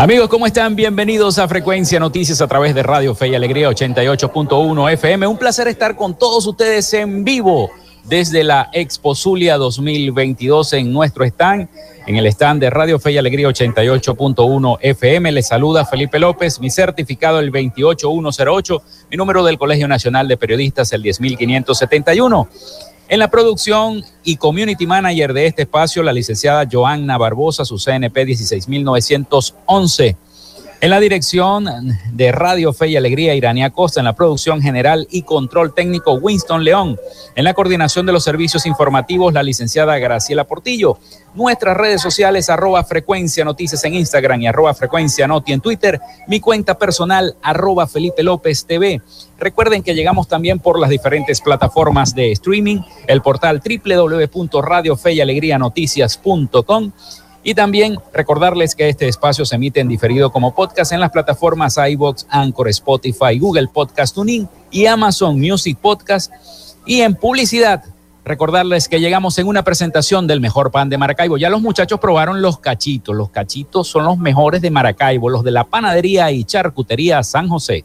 Amigos, ¿cómo están? Bienvenidos a Frecuencia Noticias a través de Radio Fe y Alegría 88.1 FM. Un placer estar con todos ustedes en vivo desde la Expo Zulia 2022 en nuestro stand, en el stand de Radio Fe y Alegría 88.1 FM. Les saluda Felipe López, mi certificado el 28108, mi número del Colegio Nacional de Periodistas el 10571. En la producción y community manager de este espacio, la licenciada Joanna Barbosa, su CNP 16911. En la dirección de Radio Fe y Alegría, Irania Costa. En la producción general y control técnico, Winston León. En la coordinación de los servicios informativos, la licenciada Graciela Portillo. Nuestras redes sociales, arroba frecuencia noticias en Instagram y arroba frecuencia noti en Twitter. Mi cuenta personal, arroba Felipe López TV. Recuerden que llegamos también por las diferentes plataformas de streaming, el portal www.radiofeyalegrianoticias.com y también recordarles que este espacio se emite en diferido como podcast en las plataformas iBox, Anchor, Spotify, Google Podcast Tuning y Amazon Music Podcast. Y en publicidad, recordarles que llegamos en una presentación del mejor pan de Maracaibo. Ya los muchachos probaron los cachitos. Los cachitos son los mejores de Maracaibo, los de la panadería y charcutería San José.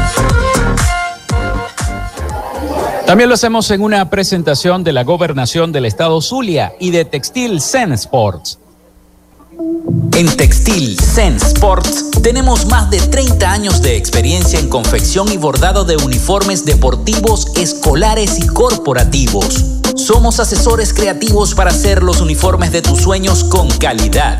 También lo hacemos en una presentación de la gobernación del estado Zulia y de Textil Zen Sports. En Textil Zen Sports tenemos más de 30 años de experiencia en confección y bordado de uniformes deportivos, escolares y corporativos. Somos asesores creativos para hacer los uniformes de tus sueños con calidad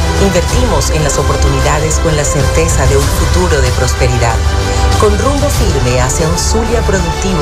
Invertimos en las oportunidades con la certeza de un futuro de prosperidad, con rumbo firme hacia un Zulia productivo,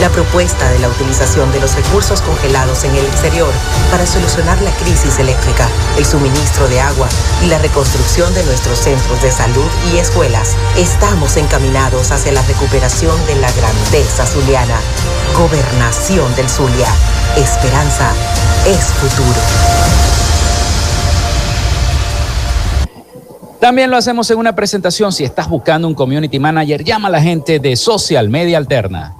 La propuesta de la utilización de los recursos congelados en el exterior para solucionar la crisis eléctrica, el suministro de agua y la reconstrucción de nuestros centros de salud y escuelas. Estamos encaminados hacia la recuperación de la grandeza zuliana. Gobernación del Zulia. Esperanza es futuro. También lo hacemos en una presentación. Si estás buscando un community manager, llama a la gente de Social Media Alterna.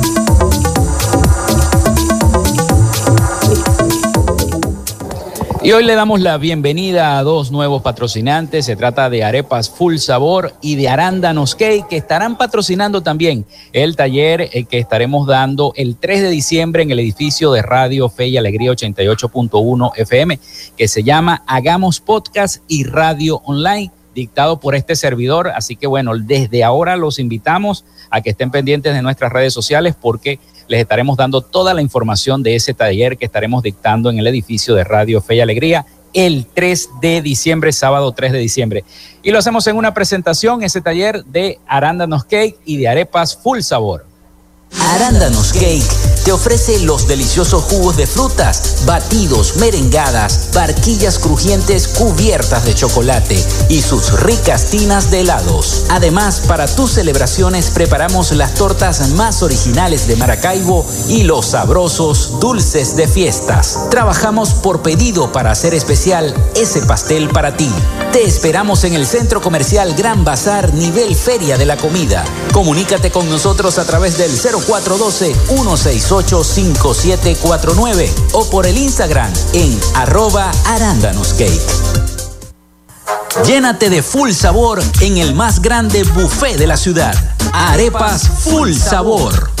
Y hoy le damos la bienvenida a dos nuevos patrocinantes. Se trata de Arepas Full Sabor y de Arándanos Cake, que estarán patrocinando también el taller eh, que estaremos dando el 3 de diciembre en el edificio de Radio Fe y Alegría 88.1 FM, que se llama Hagamos Podcast y Radio Online dictado por este servidor. Así que bueno, desde ahora los invitamos a que estén pendientes de nuestras redes sociales porque les estaremos dando toda la información de ese taller que estaremos dictando en el edificio de Radio Fe y Alegría el 3 de diciembre, sábado 3 de diciembre. Y lo hacemos en una presentación, ese taller de arándanos cake y de arepas full sabor. Arándanos Cake te ofrece los deliciosos jugos de frutas, batidos, merengadas, barquillas crujientes cubiertas de chocolate y sus ricas tinas de helados. Además, para tus celebraciones preparamos las tortas más originales de Maracaibo y los sabrosos dulces de fiestas. Trabajamos por pedido para hacer especial ese pastel para ti. Te esperamos en el Centro Comercial Gran Bazar, nivel Feria de la Comida. Comunícate con nosotros a través del 0412-168-5749 o por el Instagram en arroba arándanoscake. Llénate de full sabor en el más grande buffet de la ciudad. Arepas Full Sabor.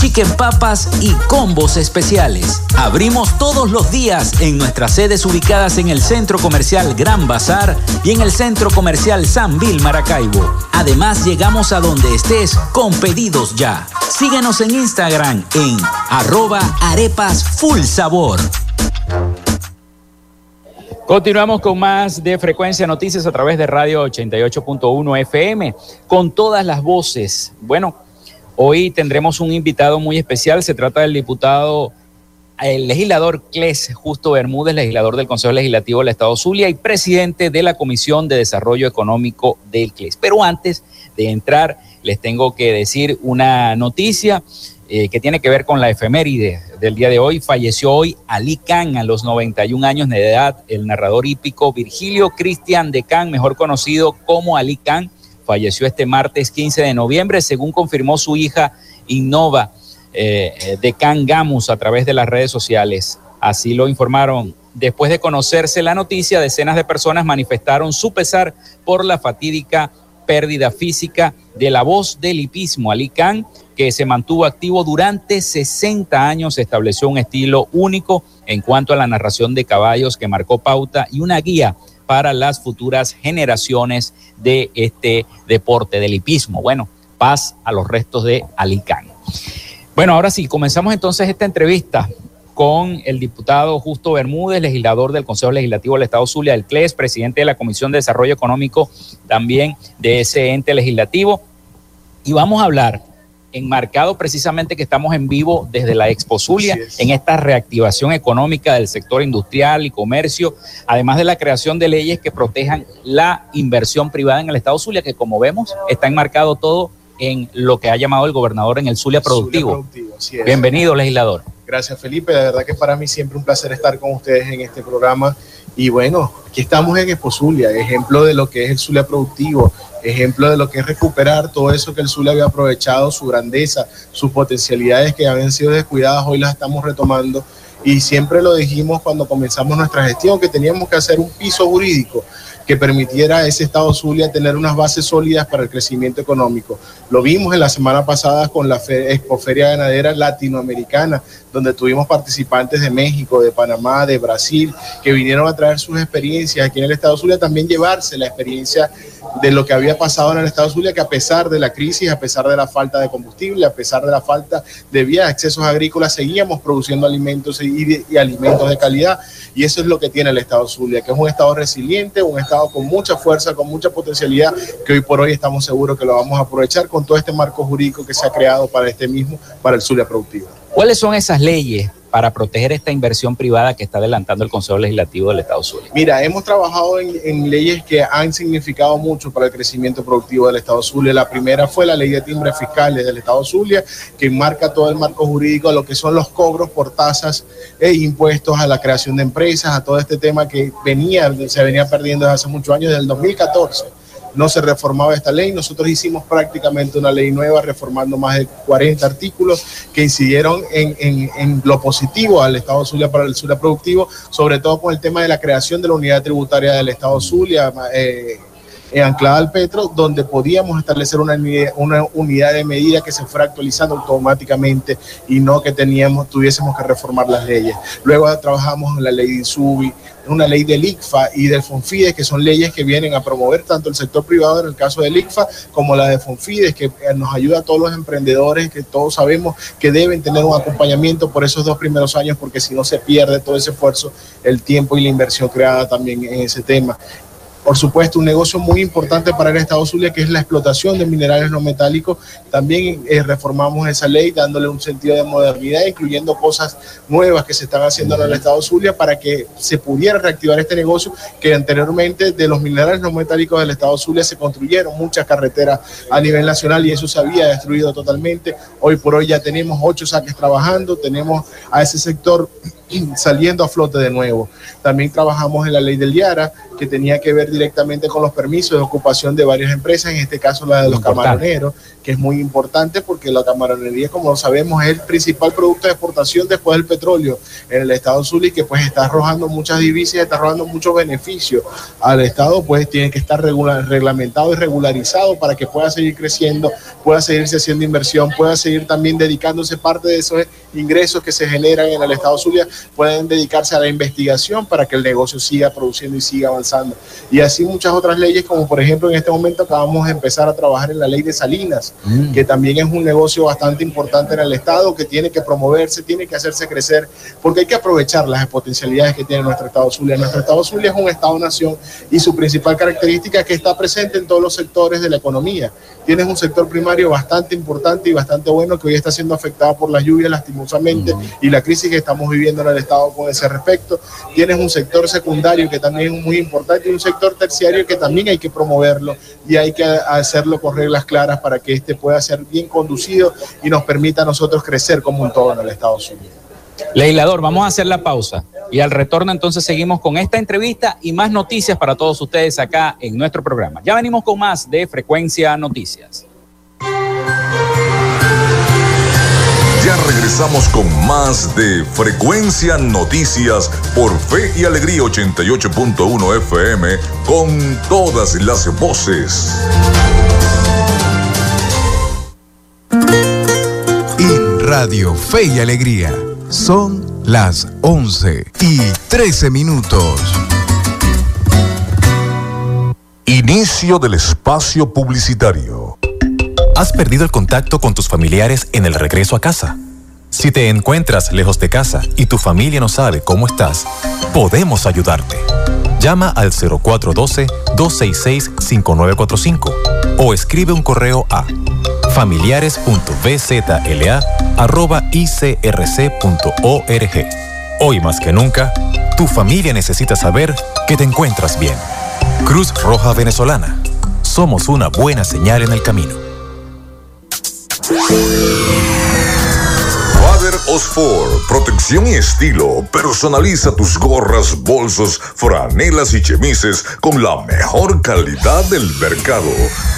chicken papas y combos especiales. Abrimos todos los días en nuestras sedes ubicadas en el Centro Comercial Gran Bazar y en el Centro Comercial San Vil Maracaibo. Además, llegamos a donde estés con pedidos ya. Síguenos en Instagram en arroba arepas full sabor. Continuamos con más de Frecuencia Noticias a través de Radio 88.1 FM con todas las voces. Bueno, hoy tendremos un invitado muy especial. Se trata del diputado, el legislador Cles Justo Bermúdez, legislador del Consejo Legislativo del Estado Zulia y presidente de la Comisión de Desarrollo Económico del CLES. Pero antes de entrar, les tengo que decir una noticia. Eh, que tiene que ver con la efeméride del día de hoy. Falleció hoy Ali Khan a los 91 años de edad, el narrador hípico Virgilio Cristian de Khan, mejor conocido como Ali Khan, falleció este martes 15 de noviembre, según confirmó su hija Innova eh, de Khan Gamus a través de las redes sociales. Así lo informaron. Después de conocerse la noticia, decenas de personas manifestaron su pesar por la fatídica pérdida física de la voz del hipismo. Ali Khan que se mantuvo activo durante 60 años, estableció un estilo único en cuanto a la narración de caballos que marcó pauta y una guía para las futuras generaciones de este deporte del hipismo. Bueno, paz a los restos de Alicán. Bueno, ahora sí, comenzamos entonces esta entrevista con el diputado Justo Bermúdez, legislador del Consejo Legislativo del Estado Zulia del CLES, presidente de la Comisión de Desarrollo Económico también de ese ente legislativo. Y vamos a hablar enmarcado precisamente que estamos en vivo desde la Expo Zulia, en esta reactivación económica del sector industrial y comercio, además de la creación de leyes que protejan la inversión privada en el Estado Zulia, que como vemos está enmarcado todo en lo que ha llamado el gobernador en el Zulia Productivo. Bienvenido, legislador. Gracias, Felipe. De verdad que para mí siempre un placer estar con ustedes en este programa. Y bueno, aquí estamos en Expo Zulia, ejemplo de lo que es el Zulia Productivo, ejemplo de lo que es recuperar todo eso que el Zulia había aprovechado, su grandeza, sus potencialidades que habían sido descuidadas, hoy las estamos retomando y siempre lo dijimos cuando comenzamos nuestra gestión, que teníamos que hacer un piso jurídico que permitiera a ese Estado Zulia tener unas bases sólidas para el crecimiento económico. Lo vimos en la semana pasada con la Expoferia Ganadera Latinoamericana, donde tuvimos participantes de México, de Panamá, de Brasil, que vinieron a traer sus experiencias aquí en el Estado Zulia, también llevarse la experiencia de lo que había pasado en el Estado Zulia, que a pesar de la crisis, a pesar de la falta de combustible, a pesar de la falta de vías, accesos agrícolas, seguíamos produciendo alimentos y, alimentos de calidad. Y eso es lo que tiene el Estado Zulia, que es un Estado resiliente, un Estado con mucha fuerza, con mucha potencialidad, que hoy por hoy estamos seguros que lo vamos a aprovechar con todo este marco jurídico que se ha creado para este mismo, para el Zulia productivo. ¿Cuáles son esas leyes para proteger esta inversión privada que está adelantando el Consejo Legislativo del Estado Zulia? Mira, hemos trabajado en, leyes que han significado mucho para el crecimiento productivo del Estado Zulia. La primera fue la ley de timbres fiscales del Estado Zulia, que marca todo el marco jurídico a lo que son los cobros por tasas e impuestos a la creación de empresas, a todo este tema que venía, se venía perdiendo desde hace muchos años, desde el 2014 no se reformaba esta ley. Nosotros hicimos prácticamente una ley nueva, reformando más de 40 artículos que incidieron en, lo positivo al Estado Zulia para el Zulia productivo, sobre todo con el tema de la creación de la unidad tributaria del Estado Zulia. Eh, eh, anclada al Petro, donde podíamos establecer una, unidad de medida que se fuera actualizando automáticamente y no que teníamos, tuviésemos que reformar las leyes. Luego trabajamos en la ley de INSUBI, una ley del ICFA y del FONFIDES, que son leyes que vienen a promover tanto el sector privado en el caso del ICFA como la de FONFIDES, que eh, nos ayuda a todos los emprendedores, que todos sabemos que deben tener un acompañamiento por esos dos primeros años, porque si no se pierde todo ese esfuerzo, el tiempo y la inversión creada también en ese tema por supuesto, un negocio muy importante para el Estado Zulia, que es la explotación de minerales no metálicos. También eh, reformamos esa ley dándole un sentido de modernidad, incluyendo cosas nuevas que se están haciendo en el Estado Zulia para que se pudiera reactivar este negocio, que anteriormente de los minerales no metálicos del Estado Zulia se construyeron muchas carreteras a nivel nacional y eso se había destruido totalmente. Hoy por hoy ya tenemos ocho saques trabajando, tenemos a ese sector saliendo a flote de nuevo. También trabajamos en la ley del Yara, que tenía que ver directamente con los permisos de ocupación de varias empresas, en este caso la de los camaroneros, que es muy importante porque la camaronería, como sabemos, es el principal producto de exportación después del petróleo en el Estado Zulia que pues está arrojando muchas divisas, está arrojando muchos beneficios al Estado, pues tiene que estar reglamentado y regularizado para que pueda seguir creciendo, pueda seguirse haciendo inversión, pueda seguir también dedicándose parte de esos ingresos que se generan en el Estado Zulia pueden dedicarse a la investigación para que el negocio siga produciendo y siga avanzando. Y así muchas otras leyes, como por ejemplo en este momento acabamos de empezar a trabajar en la ley de Salinas, mm. que también es un negocio bastante importante en el Estado, que tiene que promoverse, tiene que hacerse crecer, porque hay que aprovechar las potencialidades que tiene nuestro Estado Zulia. Nuestro Estado Zulia es un Estado-nación y su principal característica es que está presente en todos los sectores de la economía. Tienes un sector primario bastante importante y bastante bueno que hoy está siendo afectado por las lluvias lastimosamente mm. y la crisis que estamos viviendo el Estado con ese respecto. Tienes un sector secundario que también es muy importante y un sector terciario que también hay que promoverlo y hay que hacerlo con reglas claras para que este pueda ser bien conducido y nos permita a nosotros crecer como un todo en el Estado Unidos. Legislador, vamos a hacer la pausa y al retorno entonces seguimos con esta entrevista y más noticias para todos ustedes acá en nuestro programa. Ya venimos con más de Frecuencia Noticias. Ya regresamos con más de Frecuencia Noticias por Fe y Alegría 88.1 FM con todas las voces. Radio Fe y Alegría son las 11 y 13 minutos. Inicio del espacio publicitario. ¿Has perdido el contacto con tus familiares en el regreso a casa? Si te encuentras lejos de casa y tu familia no sabe cómo estás, podemos ayudarte. Llama al 0412-266-5945 o escribe un correo a familiares.bzla.icrc.org. Hoy más que nunca, tu familia necesita saber que te encuentras bien. Cruz Roja Venezolana. Somos una buena señal en el camino. Osfor, protección y estilo. Personaliza tus gorras, bolsos, franelas y chemises con la mejor calidad del mercado.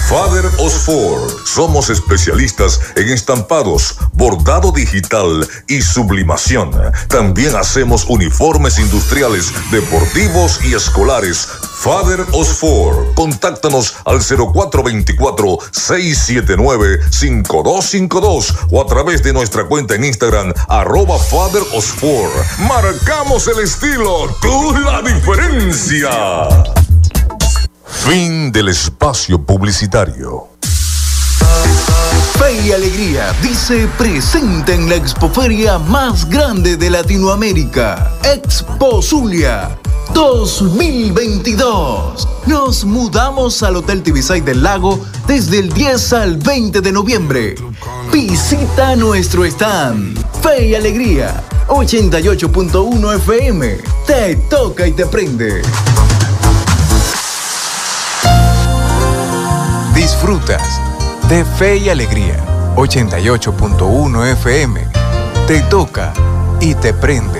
Father Osfor, somos especialistas en estampados, bordado digital y sublimación. También hacemos uniformes industriales, deportivos y escolares. Father Osfor, contáctanos al 0424-679-5252 o a través de nuestra cuenta en Instagram, arroba Father Osfor. Marcamos el estilo, tú la diferencia. Fin del espacio publicitario. Fe y Alegría dice presente en la expoferia más grande de Latinoamérica, Expo Zulia 2022. Nos mudamos al Hotel Tibisay del Lago desde el 10 al 20 de noviembre. Visita nuestro stand. Fe y Alegría, 88.1 FM. Te toca y te prende. Disfrutas de Fe y Alegría, 88.1 FM. Te toca y te prende.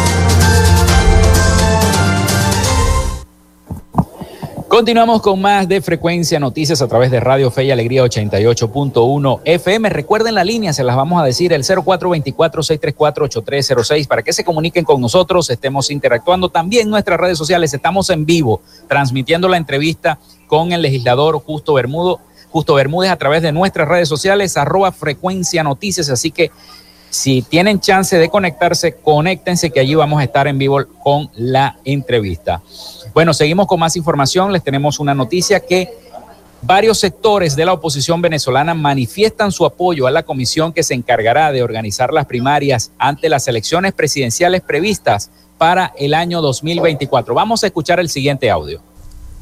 Continuamos con más de Frecuencia Noticias a través de Radio Fe y Alegría 88.1 FM. Recuerden la línea, se las vamos a decir, el 0424-634-8306 para que se comuniquen con nosotros, estemos interactuando. También en nuestras redes sociales estamos en vivo transmitiendo la entrevista con el legislador Justo Bermudo, Justo Bermúdez a través de nuestras redes sociales, arroba Frecuencia Noticias. Así que si tienen chance de conectarse, conéctense que allí vamos a estar en vivo con la entrevista. Bueno, seguimos con más información. Les tenemos una noticia que varios sectores de la oposición venezolana manifiestan su apoyo a la comisión que se encargará de organizar las primarias ante las elecciones presidenciales previstas para el año 2024. Vamos a escuchar el siguiente audio.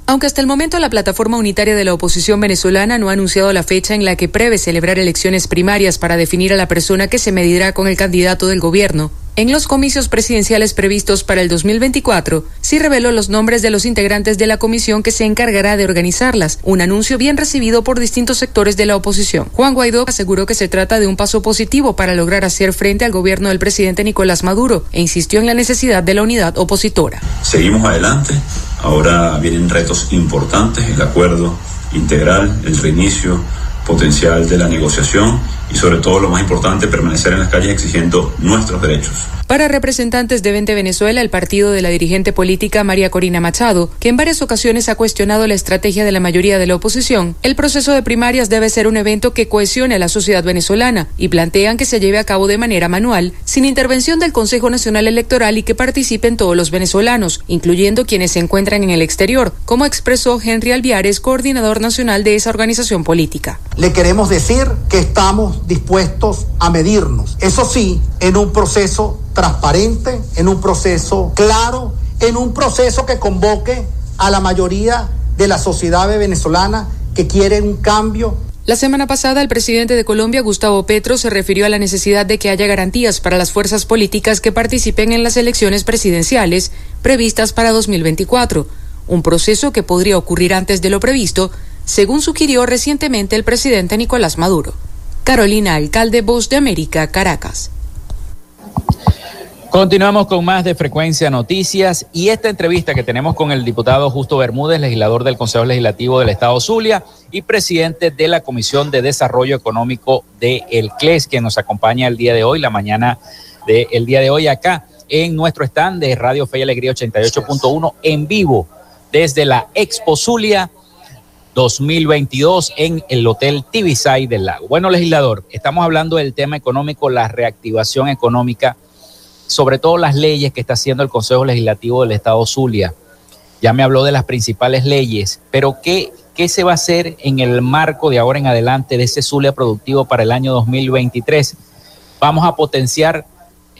Aunque hasta el momento la plataforma unitaria de la oposición venezolana no ha anunciado la fecha en la que prevé celebrar elecciones primarias para definir a la persona que se medirá con el candidato del gobierno, en los comicios presidenciales previstos para el 2024, sí reveló los nombres de los integrantes de la comisión que se encargará de organizarlas, un anuncio bien recibido por distintos sectores de la oposición. Juan Guaidó aseguró que se trata de un paso positivo para lograr hacer frente al gobierno del presidente Nicolás Maduro e insistió en la necesidad de la unidad opositora. Seguimos adelante, ahora vienen retos importantes, el acuerdo integral, el reinicio potencial de la negociación y sobre todo lo más importante, permanecer en las calles exigiendo nuestros derechos. Para representantes de Vente Venezuela, el partido de la dirigente política María Corina Machado, que en varias ocasiones ha cuestionado la estrategia de la mayoría de la oposición, el proceso de primarias debe ser un evento que cohesione a la sociedad venezolana y plantean que se lleve a cabo de manera manual, sin intervención del Consejo Nacional Electoral y que participen todos los venezolanos, incluyendo quienes se encuentran en el exterior, como expresó Henry Alviares, coordinador nacional de esa organización política. Le queremos decir que estamos dispuestos a medirnos, eso sí, en un proceso transparente, en un proceso claro, en un proceso que convoque a la mayoría de la sociedad venezolana que quiere un cambio. La semana pasada, el presidente de Colombia, Gustavo Petro, se refirió a la necesidad de que haya garantías para las fuerzas políticas que participen en las elecciones presidenciales previstas para 2024, un proceso que podría ocurrir antes de lo previsto, según sugirió recientemente el presidente Nicolás Maduro. Carolina Alcalde, Voz de América, Caracas. Continuamos con más de Frecuencia Noticias y esta entrevista que tenemos con el diputado Justo Bermúdez, legislador del Consejo Legislativo del Estado Zulia y presidente de la Comisión de Desarrollo Económico de el CLES, que nos acompaña el día de hoy, la mañana del día de hoy acá en nuestro stand de Radio Fe y Alegría 88.1 en vivo desde la Expo Zulia 2022 en el Hotel Tibisay del Lago. Bueno, legislador, estamos hablando del tema económico, la reactivación económica, sobre todo las leyes que está haciendo el Consejo Legislativo del Estado Zulia. Ya me habló de las principales leyes, pero ¿qué, qué se va a hacer en el marco de ahora en adelante de ese Zulia productivo para el año 2023? Vamos a potenciar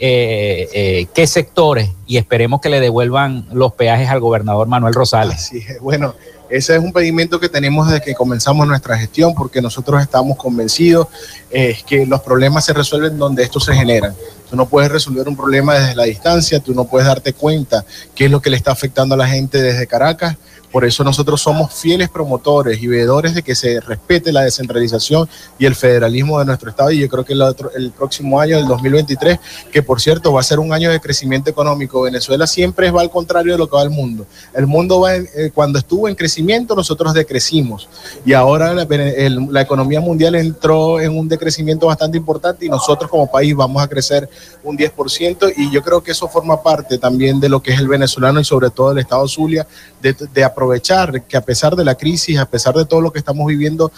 eh, eh, qué sectores y esperemos que le devuelvan los peajes al gobernador Manuel Rosales. Bueno, Ese es un pedimento que tenemos desde que comenzamos nuestra gestión, porque nosotros estamos convencidos eh, que los problemas se resuelven donde estos se generan. Tú no puedes resolver un problema desde la distancia, tú no puedes darte cuenta qué es lo que le está afectando a la gente desde Caracas por eso nosotros somos fieles promotores y veedores de que se respete la descentralización y el federalismo de nuestro Estado. Y yo creo que el, el próximo año, el 2023, que por cierto va a ser un año de crecimiento económico, Venezuela siempre va al contrario de lo que va el mundo. El mundo va, eh, cuando estuvo en crecimiento, nosotros decrecimos. Y ahora la, la economía mundial entró en un decrecimiento bastante importante y nosotros como país vamos a crecer un 10%. Y yo creo que eso forma parte también de lo que es el venezolano y sobre todo el Estado Zulia, de, de aprovechar que a pesar de la crisis, a pesar de todo lo que estamos viviendo,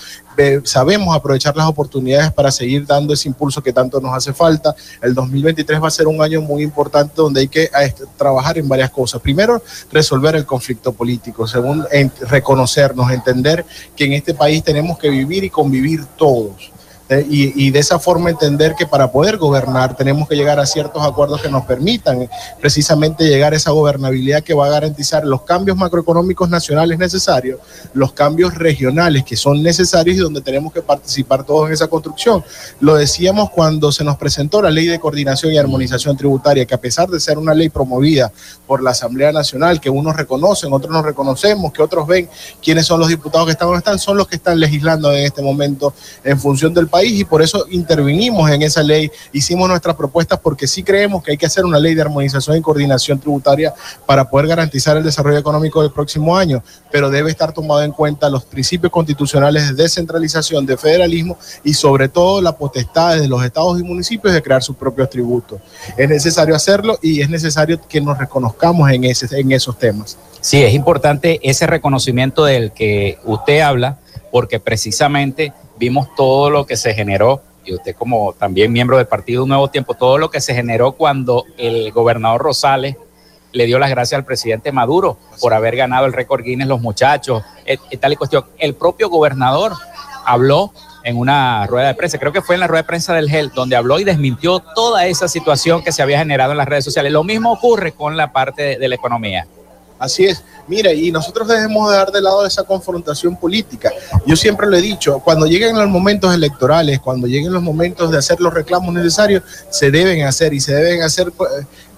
sabemos aprovechar las oportunidades para seguir dando ese impulso que tanto nos hace falta. El 2023 va a ser un año muy importante donde hay que trabajar en varias cosas. Primero, resolver el conflicto político. Segundo, reconocernos, entender que en este país tenemos que vivir y convivir todos y, de esa forma entender que para poder gobernar tenemos que llegar a ciertos acuerdos que nos permitan precisamente llegar a esa gobernabilidad que va a garantizar los cambios macroeconómicos nacionales necesarios, los cambios regionales que son necesarios y donde tenemos que participar todos en esa construcción. Lo decíamos cuando se nos presentó la ley de coordinación y armonización tributaria, que a pesar de ser una ley promovida por la Asamblea Nacional, que unos reconocen, otros no reconocemos, que otros ven quiénes son los diputados que están o están, son los que están legislando en este momento en función del país y por eso intervinimos en esa ley, hicimos nuestras propuestas porque sí creemos que hay que hacer una ley de armonización y coordinación tributaria para poder garantizar el desarrollo económico del próximo año, pero debe estar tomado en cuenta los principios constitucionales de descentralización, de federalismo y sobre todo la potestad de los estados y municipios de crear sus propios tributos. Es necesario hacerlo y es necesario que nos reconozcamos en, ese, en esos temas. Sí, es importante ese reconocimiento del que usted habla, porque precisamente vimos todo lo que se generó, y usted como también miembro del Partido Nuevo Tiempo, todo lo que se generó cuando el gobernador Rosales le dio las gracias al presidente Maduro por haber ganado el récord Guinness los muchachos, et, tal y cuestión. El propio gobernador habló en una rueda de prensa, creo que fue en la rueda de prensa del GEL, donde habló y desmintió toda esa situación que se había generado en las redes sociales. Lo mismo ocurre con la parte de la economía. Así es. Mira, y nosotros debemos de dar de lado esa confrontación política. Yo siempre lo he dicho, cuando lleguen los momentos electorales, cuando lleguen los momentos de hacer los reclamos necesarios, se deben hacer y se deben hacer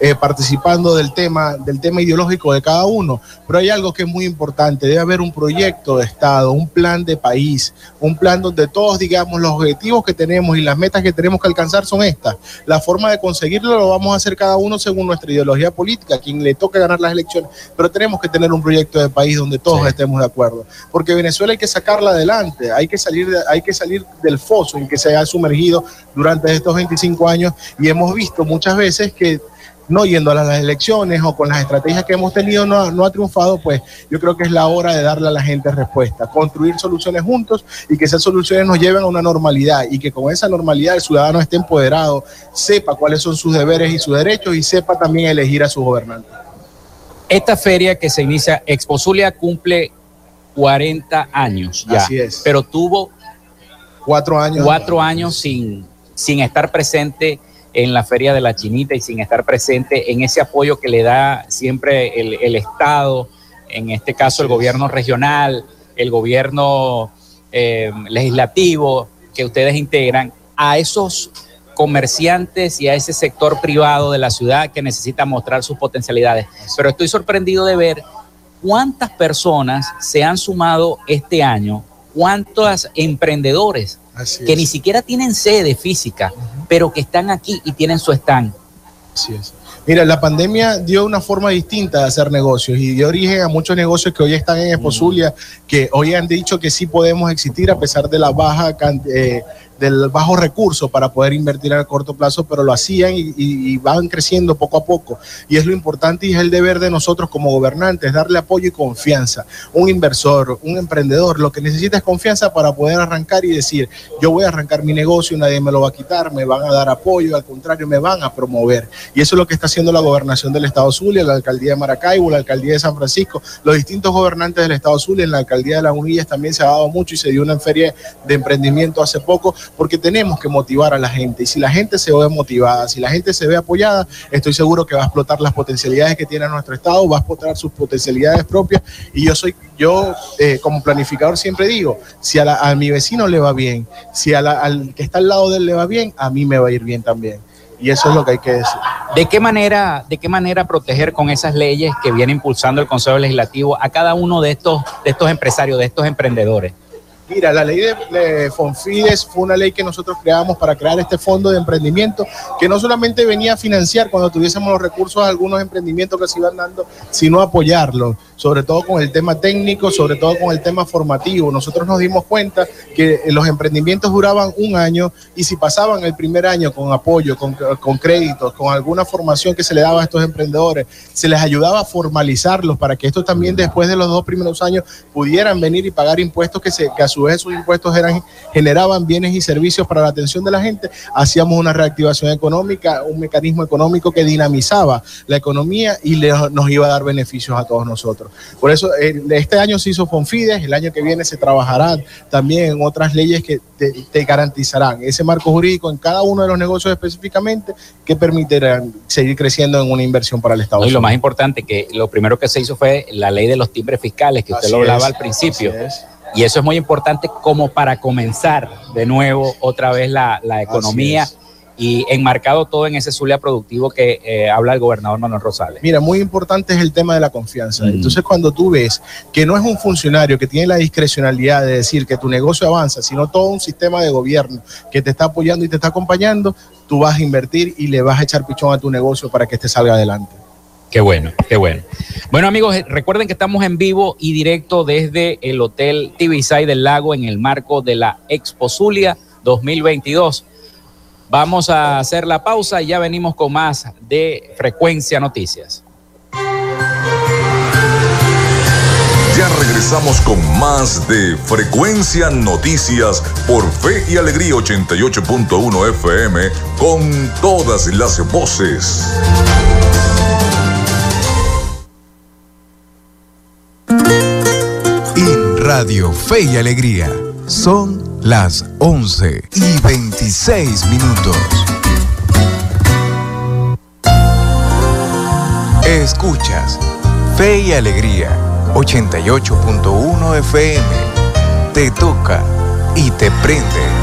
eh, participando del tema, del tema ideológico de cada uno. Pero hay algo que es muy importante, debe haber un proyecto de Estado, un plan de país, un plan donde todos digamos los objetivos que tenemos y las metas que tenemos que alcanzar son estas. La forma de conseguirlo lo vamos a hacer cada uno según nuestra ideología política, quien le toque ganar las elecciones. Pero tenemos que tener un proyecto de país donde todos estemos de acuerdo. Porque Venezuela hay que sacarla adelante, hay que salir, hay que salir del foso en que se ha sumergido durante estos 25 años y hemos visto muchas veces que no yendo a las elecciones o con las estrategias que hemos tenido no, no, ha triunfado, pues yo creo que es la hora de darle a la gente respuesta, construir soluciones juntos y que esas soluciones nos lleven a una normalidad y que con esa normalidad el ciudadano esté empoderado, sepa cuáles son sus deberes y sus derechos y sepa también elegir a sus gobernantes. Esta feria que se inicia, Exposulia cumple 40 años ya, Así es. pero tuvo cuatro años, cuatro años sin, sin estar presente en la Feria de la Chinita y sin estar presente en ese apoyo que le da siempre el, Estado, en este caso el gobierno regional, el gobierno eh, legislativo que ustedes integran, a esos comerciantes y a ese sector privado de la ciudad que necesita mostrar sus potencialidades. Pero estoy sorprendido de ver cuántas personas se han sumado este año, cuántos emprendedores que ni siquiera tienen sede física, pero que están aquí y tienen su stand. Así es. Mira, la pandemia dio una forma distinta de hacer negocios y dio origen a muchos negocios que hoy están en Esposulia, que hoy han dicho que sí podemos existir a pesar de la baja eh, del bajo recurso para poder invertir a corto plazo, pero lo hacían y, van creciendo poco a poco. Y es lo importante y es el deber de nosotros como gobernantes, darle apoyo y confianza. Un inversor, un emprendedor, lo que necesita es confianza para poder arrancar y decir, yo voy a arrancar mi negocio, nadie me lo va a quitar, me van a dar apoyo, al contrario, me van a promover. Y eso es lo que está haciendo la gobernación del Estado Zulia, la alcaldía de Maracaibo, la alcaldía de San Francisco, los distintos gobernantes del Estado Zulia, en la alcaldía de Las Unillas también se ha dado mucho y se dio una feria de emprendimiento hace poco porque tenemos que motivar a la gente. Y si la gente se ve motivada, si la gente se ve apoyada, estoy seguro que va a explotar las potencialidades que tiene nuestro Estado, va a explotar sus potencialidades propias. Y yo soy, yo eh, como planificador siempre digo, si a, mi vecino le va bien, si al que está al lado de él le va bien, a mí me va a ir bien también. Y eso es lo que hay que decir. ¿De qué manera, de qué manera proteger con esas leyes que viene impulsando el Consejo Legislativo a cada uno de estos, de estos empresarios, de estos emprendedores? Mira, la ley de, Fonfides fue una ley que nosotros creamos para crear este fondo de emprendimiento que no solamente venía a financiar cuando tuviésemos los recursos a algunos emprendimientos que se iban dando, sino apoyarlos, sobre todo con el tema técnico, sobre todo con el tema formativo. Nosotros nos dimos cuenta que los emprendimientos duraban un año y si pasaban el primer año con apoyo, con, con créditos, con alguna formación que se le daba a estos emprendedores, se les ayudaba a formalizarlos para que estos también después de los dos primeros años pudieran venir y pagar impuestos que, se, que a su esos impuestos eran, generaban bienes y servicios para la atención de la gente, hacíamos una reactivación económica, un mecanismo económico que dinamizaba la economía y nos iba a dar beneficios a todos nosotros. Por eso este año se hizo Fonfides, el año que viene se trabajará también en otras leyes que te, garantizarán ese marco jurídico en cada uno de los negocios específicamente que permitirán seguir creciendo en una inversión para el Estado. y lo más importante, que lo primero que se hizo fue la ley de los timbres fiscales, que usted lo hablaba al principio. Y eso es muy importante como para comenzar de nuevo otra vez la, economía y enmarcado todo en ese Zulia productivo que eh, habla el gobernador Manuel Rosales. Mira, muy importante es el tema de la confianza. Mm. Entonces, cuando tú ves que no es un funcionario que tiene la discrecionalidad de decir que tu negocio avanza, sino todo un sistema de gobierno que te está apoyando y te está acompañando, tú vas a invertir y le vas a echar pichón a tu negocio para que este salga adelante. Qué bueno, qué bueno. Bueno, amigos, recuerden que estamos en vivo y directo desde el Hotel Tibisay del Lago en el marco de la Expo Zulia 2022. Vamos a hacer la pausa y ya venimos con más de Frecuencia Noticias. Ya regresamos con más de Frecuencia Noticias por Fe y Alegría 88.1 FM con todas las voces. Radio Fe y Alegría. Son las 11 y 26 minutos. Escuchas Fe y Alegría 88.1 FM. Te toca y te prende.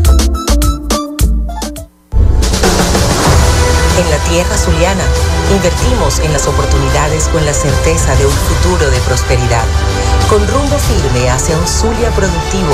En la tierra zuliana Invertimos en las oportunidades con la certeza de un futuro de prosperidad. Con rumbo firme hacia un Zulia productivo,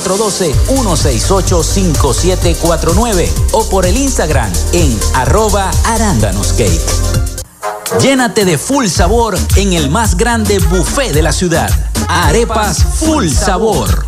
0412-168-5749 o por el Instagram en arroba arándanoscake. Llénate de full sabor en el más grande buffet de la ciudad. Arepas Full Sabor.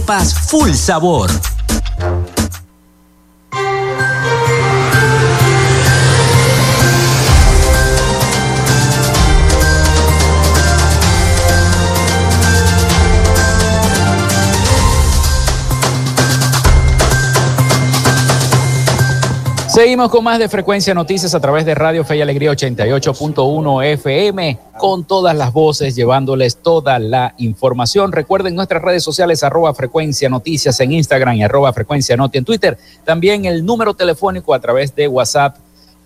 arepas full sabor. Seguimos con más de Frecuencia Noticias a través de Radio Fe y Alegría 88.1 FM, con todas las voces, llevándoles toda la información. Recuerden nuestras redes sociales, arroba Frecuencia Noticias en Instagram y arroba Frecuencia Noti en Twitter. También el número telefónico a través de WhatsApp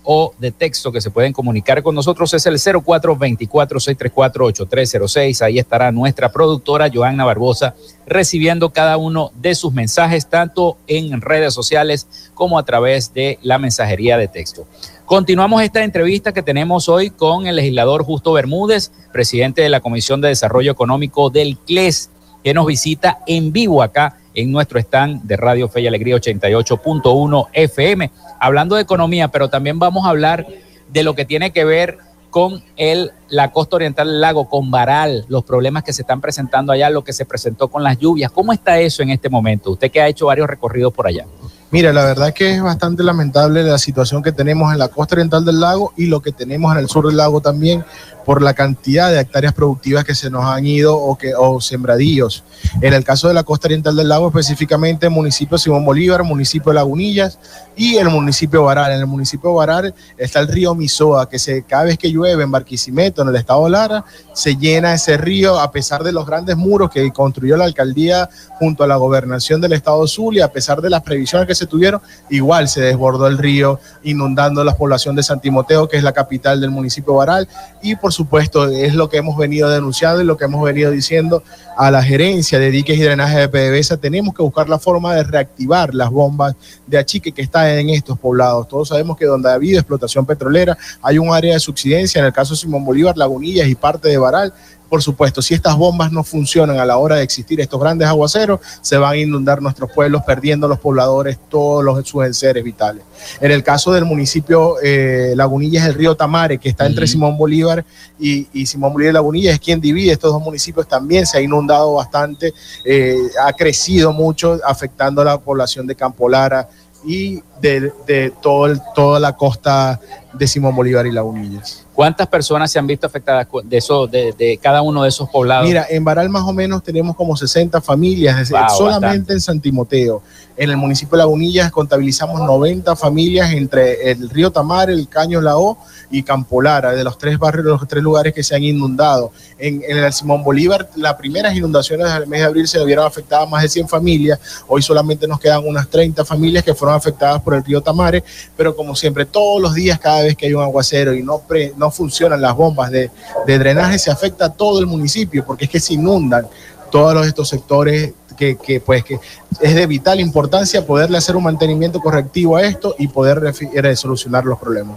o de texto que se pueden comunicar con nosotros es el 0424-634-8306. Ahí estará nuestra productora Joanna Barbosa recibiendo cada uno de sus mensajes, tanto en redes sociales como a través de la mensajería de texto. Continuamos esta entrevista que tenemos hoy con el legislador Justo Bermúdez, presidente de la Comisión de Desarrollo Económico del CLES, que nos visita en vivo acá en nuestro stand de Radio Fe y Alegría 88.1 FM hablando de economía, pero también vamos a hablar de lo que tiene que ver con el, la costa oriental del lago, con Baral, los problemas que se están presentando allá, lo que se presentó con las lluvias. ¿Cómo está eso en este momento? Usted que ha hecho varios recorridos por allá. Mira, la verdad es que es bastante lamentable la situación que tenemos en la costa oriental del lago y lo que tenemos en el sur del lago también, por la cantidad de hectáreas productivas que se nos han ido o, que, o sembradíos. En el caso de la costa oriental del lago, específicamente el municipio Simón Bolívar, municipio de Lagunillas y el municipio de Baral. En el municipio de está el río Misoa, que se, cada vez que llueve en Barquisimeto, en el estado de Lara, se llena ese río a pesar de los grandes muros que construyó la alcaldía junto a la gobernación del estado Zulia, a pesar de las previsiones que tuvieron, igual se desbordó el río, inundando la población de San Timoteo, que es la capital del municipio Baral, y por supuesto es lo que hemos venido denunciando y lo que hemos venido diciendo a la gerencia de diques y drenaje de PDVSA, tenemos que buscar la forma de reactivar las bombas de achique que están en estos poblados. Todos sabemos que donde ha habido explotación petrolera hay un área de subsidencia, en el caso de Simón Bolívar, Lagunillas y parte de Baral, por supuesto, si estas bombas no funcionan a la hora de existir estos grandes aguaceros, se van a inundar nuestros pueblos, perdiendo los pobladores todos los, sus enseres vitales. En el caso del municipio eh, Lagunilla es el río Tamare, que está entre Simón Bolívar y, Simón Bolívar y Lagunilla, es quien divide estos dos municipios, también se ha inundado bastante, eh, ha crecido mucho, afectando a la población de Campo Lara y de, de todo el- toda la costa de Simón Bolívar y Lagunillas. ¿Cuántas personas se han visto afectadas de, eso, de, de cada uno de esos poblados? Mira, en Baral más o menos tenemos como 60 familias, Wow, solamente bastante. en San Timoteo. En el municipio de Lagunillas contabilizamos 90 familias entre el río Tamar, el Caño Lao y Campolara, de los tres barrios, los tres lugares que se han inundado. En, en el Simón Bolívar, las primeras inundaciones del mes de abril se vieron afectadas más de 100 familias. Hoy solamente nos quedan unas 30 familias que fueron afectadas por el río Tamare, pero como siempre, todos los días, cada vez que hay un aguacero y no, pre- no funcionan las bombas de, drenaje, se afecta a todo el municipio, porque es que se inundan todos estos sectores que, que, pues que es de vital importancia poderle hacer un mantenimiento correctivo a esto y poder solucionar los problemas.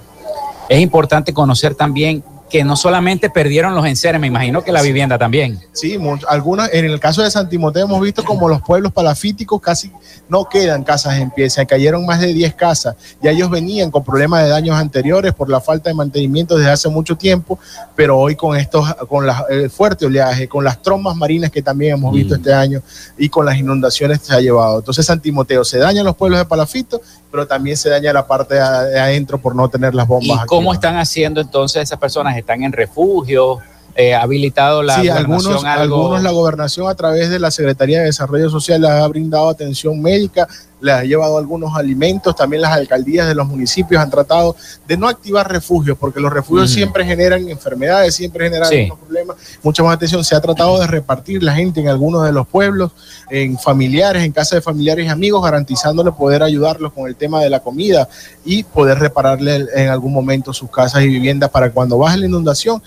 Es importante conocer también que no solamente perdieron los enseres, me imagino que la vivienda también. Sí, algunas, en el caso de San Timoteo hemos visto como los pueblos palafíticos casi no quedan casas en pie, se cayeron más de 10 casas. Ya ellos venían con problemas de daños anteriores por la falta de mantenimiento desde hace mucho tiempo, pero hoy con estos, con la- el fuerte oleaje, con las trombas marinas que también hemos visto este año y con las inundaciones se ha llevado. Entonces San Timoteo se dañan los pueblos de palafito, pero también se daña la parte de, adentro por no tener las bombas. ¿Y cómo están haciendo entonces esas personas? ¿Están en refugio? Eh, ¿Ha habilitado la sí, gobernación algunos, algo? algunos la gobernación a través de la Secretaría de Desarrollo Social les ha brindado atención médica, les ha llevado algunos alimentos, también las alcaldías de los municipios han tratado de no activar refugios, porque los refugios siempre generan enfermedades, siempre generan Sí. problemas, mucha más atención. Se ha tratado de repartir la gente en algunos de los pueblos, en familiares, en casa de familiares y amigos, garantizándole poder ayudarlos con el tema de la comida y poder repararle en algún momento sus casas y viviendas para cuando baje la inundación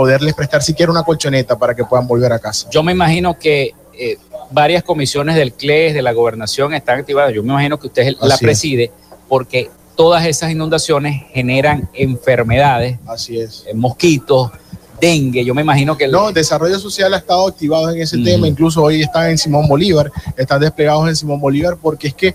poderles prestar siquiera una colchoneta para que puedan volver a casa. Yo me imagino que eh, varias comisiones del CLES, de la gobernación, están activadas. Yo me imagino que usted la es. preside porque todas esas inundaciones generan enfermedades, Así es. eh, mosquitos, dengue. Yo me imagino que... el- No, desarrollo social ha estado activado en ese tema, incluso hoy están en Simón Bolívar, están desplegados en Simón Bolívar porque es que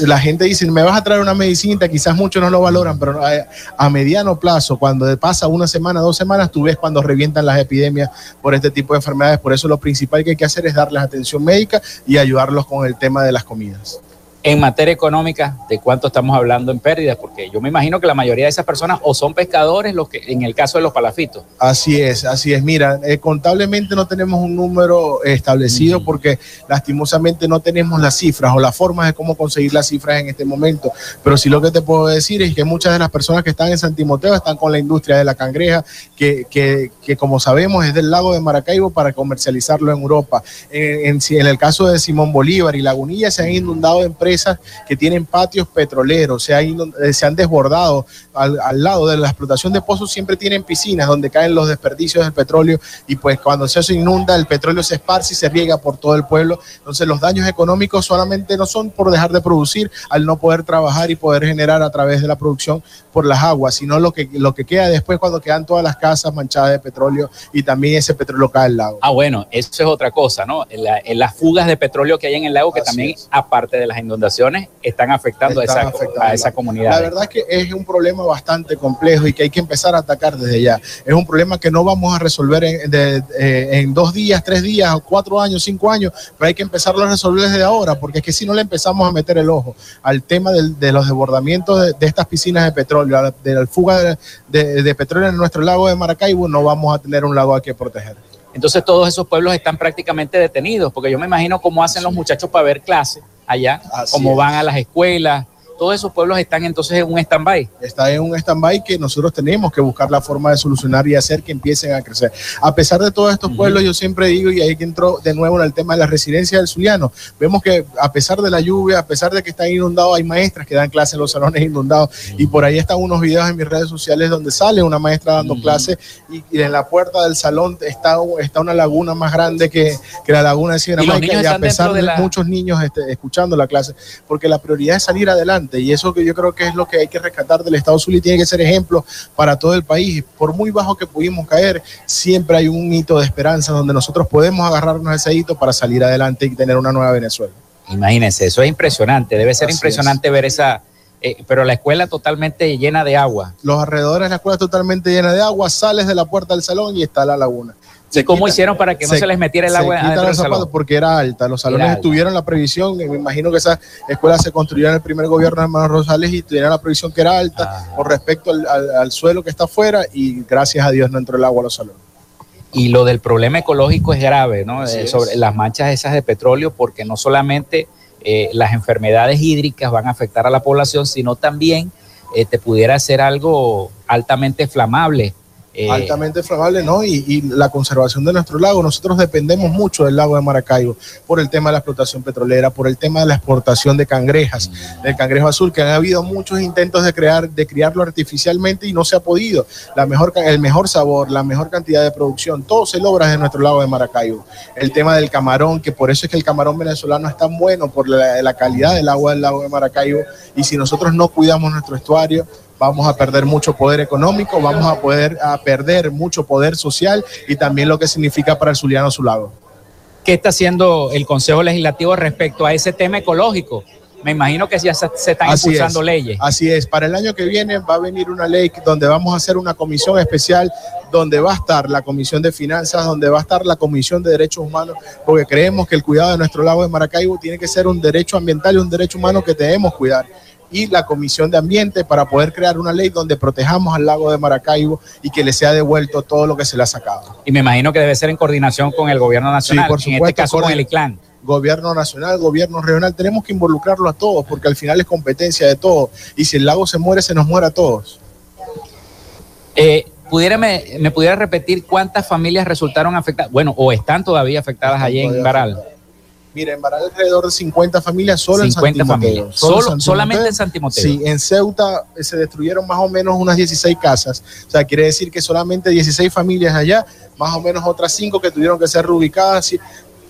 la gente dice, me vas a traer una medicina, quizás muchos no lo valoran, pero a, a mediano plazo, cuando pasa una semana, dos semanas, tú ves cuando revientan las epidemias por este tipo de enfermedades. Por eso lo principal que hay que hacer es darles atención médica y ayudarlos con el tema de las comidas. En materia económica, ¿de cuánto estamos hablando en pérdidas? Porque yo me imagino que la mayoría de esas personas o son pescadores, los que, en el caso de los palafitos. Así es, así es. Mira, eh, contablemente no tenemos un número establecido porque lastimosamente no tenemos las cifras o las formas de cómo conseguir las cifras en este momento. Pero sí lo que te puedo decir es que muchas de las personas que están en San Timoteo están con la industria de la cangreja, que, que, que como sabemos es del lago de Maracaibo para comercializarlo en Europa. En, en, en el caso de Simón Bolívar y Lagunilla se han inundado empresas que tienen patios petroleros, se, ha inund- eh, se han desbordado al, al lado de la explotación de pozos, siempre tienen piscinas donde caen los desperdicios del petróleo y pues cuando se eso inunda el petróleo se esparce y se riega por todo el pueblo. Entonces los daños económicos solamente no son por dejar de producir al no poder trabajar y poder generar a través de la producción por las aguas, sino lo que, lo que queda después cuando quedan todas las casas manchadas de petróleo y también ese petróleo cae al lago. Ah, bueno, eso es otra cosa, ¿no? En, la- las fugas de petróleo que hay en el lago, que Así también, es. aparte de las inundaciones, están afectando a esa, afectando a esa comunidad. La verdad es que es un problema bastante complejo y que hay que empezar a atacar desde ya. Es un problema que no vamos a resolver en, de- eh, en dos días, tres días, cuatro años, cinco años, pero hay que empezarlo a resolver desde ahora, porque es que si no le empezamos a meter el ojo al tema del- de los desbordamientos de, de estas piscinas de petróleo, de la fuga de petróleo en nuestro lago de Maracaibo, no vamos a tener un lago a que proteger. Entonces todos esos pueblos están prácticamente detenidos, porque yo me imagino cómo hacen los muchachos para ver clases allá, Así cómo es. van a las escuelas. Todos esos pueblos están entonces en un stand-by. está en un stand-by que nosotros tenemos que buscar la forma de solucionar y hacer que empiecen a crecer. A pesar de todos estos pueblos, yo siempre digo, y ahí que entró de nuevo en el tema de la residencia del Zuliano, vemos que a pesar de la lluvia, a pesar de que está inundado, hay maestras que dan clases en los salones inundados, y por ahí están unos videos en mis redes sociales donde sale una maestra dando clase y, y en la puerta del salón está, está una laguna más grande que, que la laguna de Sierra Y y a están pesar de, de la- muchos niños este, escuchando la clase, porque la prioridad es salir adelante y eso que yo creo que es lo que hay que rescatar del Estado Zulia y tiene que ser ejemplo para todo el país. Por muy bajo que pudimos caer, siempre hay un hito de esperanza donde nosotros podemos agarrarnos a ese hito para salir adelante y tener una nueva Venezuela. Imagínense, eso es impresionante. Debe ser Así impresionante ver esa, eh, pero la escuela totalmente llena de agua. Los alrededores de la escuela totalmente llena de agua, sales de la puerta del salón y está la laguna. Cómo hicieron para que no se les metiera el agua adentro del salón? Porque era alta. Los salones tuvieron la previsión. Me imagino que esa escuela se construyó en el primer gobierno de Hermanos Rosales y tuvieron la previsión que era alta ah. con respecto al, suelo que está afuera y gracias a Dios no entró el agua a los salones. Y lo del problema ecológico es grave, ¿no? Eh, sobre las manchas esas de petróleo, porque no solamente eh, las enfermedades hídricas van a afectar a la población, sino también eh, te pudiera ser algo altamente flamable eh, altamente inflamable, ¿no? Y, la conservación de nuestro lago. Nosotros dependemos mucho del lago de Maracaibo por el tema de la explotación petrolera, por el tema de la exportación de cangrejas, del cangrejo azul, que han habido muchos intentos de crear, de criarlo artificialmente y no se ha podido. La mejor, el mejor sabor, la mejor cantidad de producción, todo se logra en nuestro lago de Maracaibo. El tema del camarón, que por eso es que el camarón venezolano es tan bueno, por la, la calidad del agua del lago de Maracaibo. Y si nosotros no cuidamos nuestro estuario, vamos a perder mucho poder económico, vamos a poder a perder mucho poder social y también lo que significa para el Zuliano su lago. ¿Qué está haciendo el Consejo Legislativo respecto a ese tema ecológico? Me imagino que ya se, están impulsando leyes. Así es, para el año que viene va a venir una ley donde vamos a hacer una comisión especial donde va a estar la Comisión de Finanzas, donde va a estar la Comisión de Derechos Humanos, porque creemos que el cuidado de nuestro lago de Maracaibo tiene que ser un derecho ambiental y un derecho humano que debemos cuidar y la Comisión de Ambiente para poder crear una ley donde protejamos al lago de Maracaibo y que le sea devuelto todo lo que se le ha sacado. Y me imagino que debe ser en coordinación con el gobierno nacional, por supuesto, en este caso con el ICLAN. Gobierno nacional, gobierno regional, tenemos que involucrarlo a todos porque al final es competencia de todos y si el lago se muere, se nos muere a todos. Eh, ¿Me pudiera repetir cuántas familias resultaron afectadas? Bueno, o están todavía afectadas allí en Baral. Mira, en Baral alrededor de 50 familias solo en Santimoteo. Solo, solamente en Santimoteo. Sí, en Ceuta eh, se destruyeron más o menos unas 16 casas. O sea, quiere decir que solamente 16 familias allá, más o menos otras 5 que tuvieron que ser reubicadas.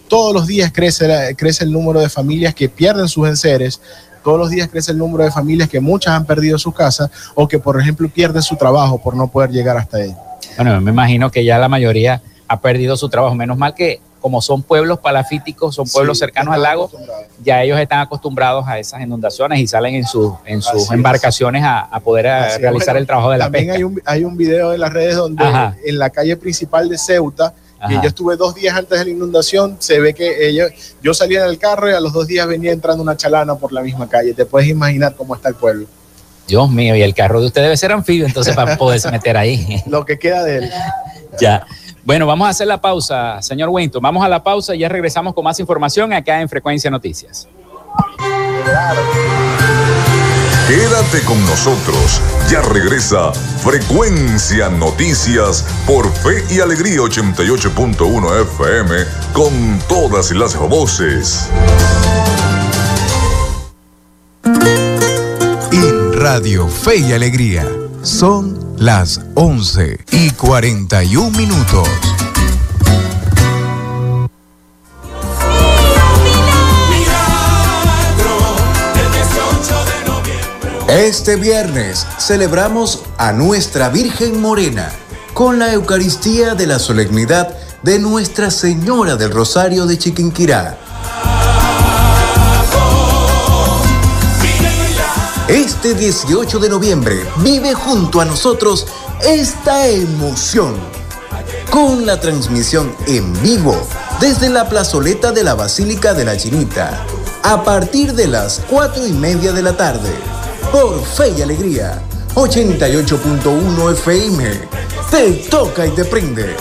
Todos los días crece, crece el número de familias que pierden sus enseres. Todos los días crece el número de familias que muchas han perdido su casa o que, por ejemplo, pierden su trabajo por no poder llegar hasta ahí. Bueno, me imagino que ya la mayoría ha perdido su trabajo. Menos mal que como son pueblos palafíticos, son pueblos cercanos al lago, ya ellos están acostumbrados a esas inundaciones y salen en, sus en sus embarcaciones a, poder realizar el trabajo de la también Hay un, hay un video en las redes donde en la calle principal de Ceuta, que yo estuve dos días antes de la inundación, se ve que ellos, yo salía del carro y a los dos días venía entrando una chalana por la misma calle. Te puedes imaginar cómo está el pueblo. Dios mío, y el carro de usted debe ser anfibio, entonces para poderse meter ahí. Lo que queda de él. Ya. Bueno, vamos a hacer la pausa, señor Winton. Vamos a la pausa y ya regresamos con más información acá en Frecuencia Noticias. Quédate con nosotros. Ya regresa Frecuencia Noticias por Fe y Alegría 88.1 FM con todas las voces. En Radio Fe y Alegría son las 11 y 41 minutos. Este viernes celebramos a nuestra Virgen Morena con la Eucaristía de la solemnidad de Nuestra Señora del Rosario de Chiquinquirá Este 18 de noviembre vive junto a nosotros esta emoción con la transmisión en vivo desde la plazoleta de la Basílica de la Chinita a partir de las 4 y media de la tarde por Fe y Alegría 88.1 FM. Te toca y te prende.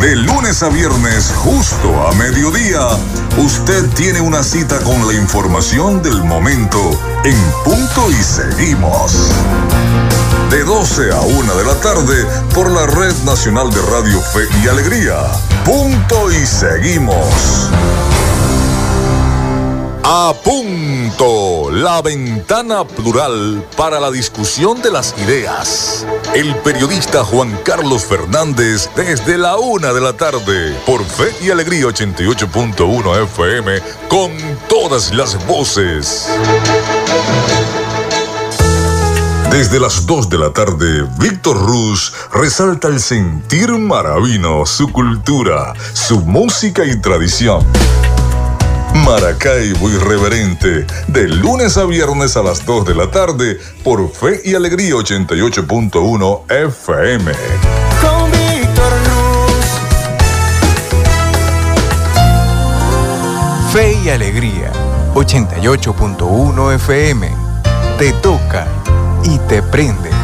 De lunes a viernes, justo a mediodía, usted tiene una cita con la información del momento en punto y seguimos. De 12 a 1 de la tarde por la Red Nacional de Radio Fe y Alegría. Punto y seguimos. A la ventana plural para la discusión de las ideas. El periodista Juan Carlos Fernández desde la una de la tarde por Fe y Alegría 88.1 FM con todas las voces. Desde las 2 de la tarde, Víctor Ruz resalta el sentir maravino, su cultura, su música y tradición. Maracaibo Irreverente, de lunes a viernes a las 2 de la tarde por Fe y Alegría 88.1 FM. Con Víctor Luz. Fe y Alegría 88.1 FM. Te toca y te prende.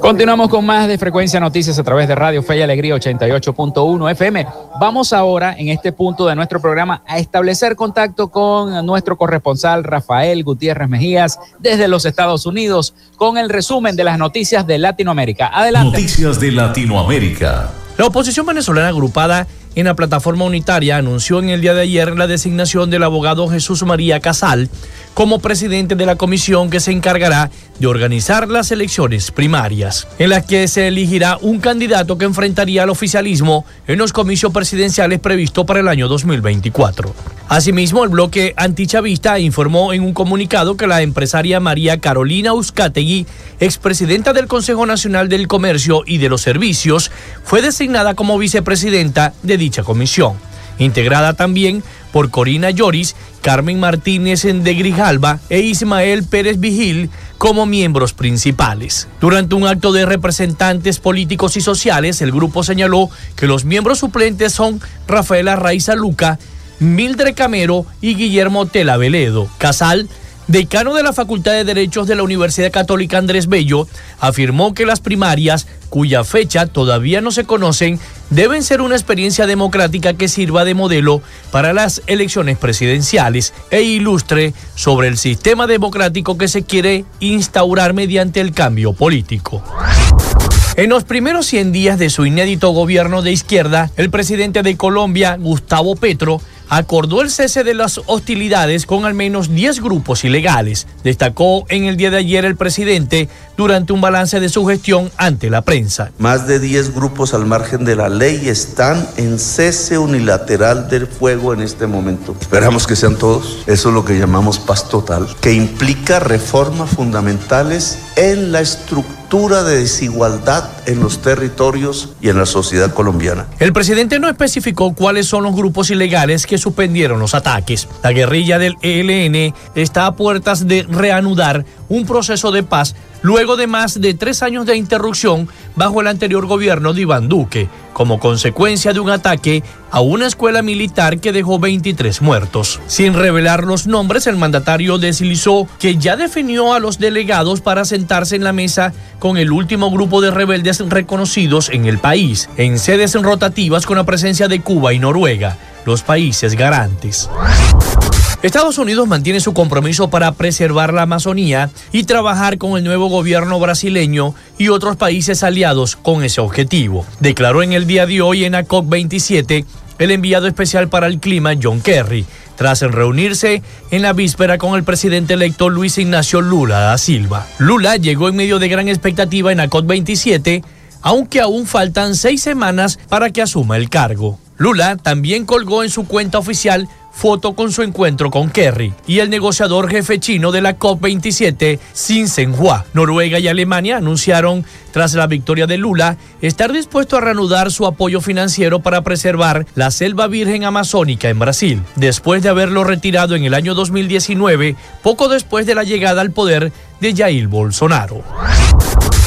Continuamos con más de Frecuencia Noticias a través de Radio Fe y Alegría 88.1 FM. Vamos ahora, en este punto de nuestro programa, a establecer contacto con nuestro corresponsal Rafael Gutiérrez Mejías desde los Estados Unidos con el resumen de las noticias de Latinoamérica. Adelante. Noticias de Latinoamérica. La oposición venezolana agrupada en la plataforma unitaria anunció en el día de ayer la designación del abogado Jesús María Casal como presidente de la comisión que se encargará de organizar las elecciones primarias, en las que se elegirá un candidato que enfrentaría al oficialismo en los comicios presidenciales previstos para el año 2024. Asimismo, el bloque antichavista informó en un comunicado que la empresaria María Carolina Uzcategui, expresidenta del Consejo Nacional del Comercio y de los Servicios, fue designada como vicepresidenta de dicha comisión, integrada también por Corina Lloris, Carmen Martínez de Grijalba e Ismael Pérez Vigil como miembros principales. Durante un acto de representantes políticos y sociales, el grupo señaló que los miembros suplentes son Rafaela Raiza Luca, Mildred Camero y Guillermo Tela Veledo. Casal decano de la Facultad de Derechos de la Universidad Católica Andrés Bello, afirmó que las primarias, cuya fecha todavía no se conocen, deben ser una experiencia democrática que sirva de modelo para las elecciones presidenciales e ilustre sobre el sistema democrático que se quiere instaurar mediante el cambio político. En los primeros 100 días de su inédito gobierno de izquierda, el presidente de Colombia, Gustavo Petro, acordó el cese de las hostilidades con al menos 10 grupos ilegales, destacó en el día de ayer el presidente durante un balance de su gestión ante la prensa. Más de 10 grupos al margen de la ley están en cese unilateral del fuego en este momento. Esperamos que sean todos. Eso es lo que llamamos paz total, que implica reformas fundamentales en la estructura de desigualdad en los territorios y en la sociedad colombiana. El presidente no especificó cuáles son los grupos ilegales que suspendieron los ataques. La guerrilla del ELN está a puertas de reanudar un proceso de paz luego de más de tres años de interrupción bajo el anterior gobierno de Iván Duque, como consecuencia de un ataque a una escuela militar que dejó 23 muertos. Sin revelar los nombres, el mandatario deslizó que ya definió a los delegados para sentarse en la mesa con el último grupo de rebeldes reconocidos en el país, en sedes rotativas con la presencia de Cuba y Noruega, los países garantes. Estados Unidos mantiene su compromiso para preservar la Amazonía y trabajar con el nuevo gobierno brasileño y otros países aliados con ese objetivo. Declaró en el día de hoy en la COP27 el enviado especial para el clima John Kerry, tras reunirse en la víspera con el presidente electo Luis Ignacio Lula da Silva. Lula llegó en medio de gran expectativa en la COP27, aunque aún faltan seis semanas para que asuma el cargo. Lula también colgó en su cuenta oficial foto con su encuentro con Kerry y el negociador jefe chino de la COP27, Xin Zhenhua. Noruega y Alemania anunciaron, tras la victoria de Lula, estar dispuesto a reanudar su apoyo financiero para preservar la selva virgen amazónica en Brasil, después de haberlo retirado en el año 2019, poco después de la llegada al poder de Jair Bolsonaro.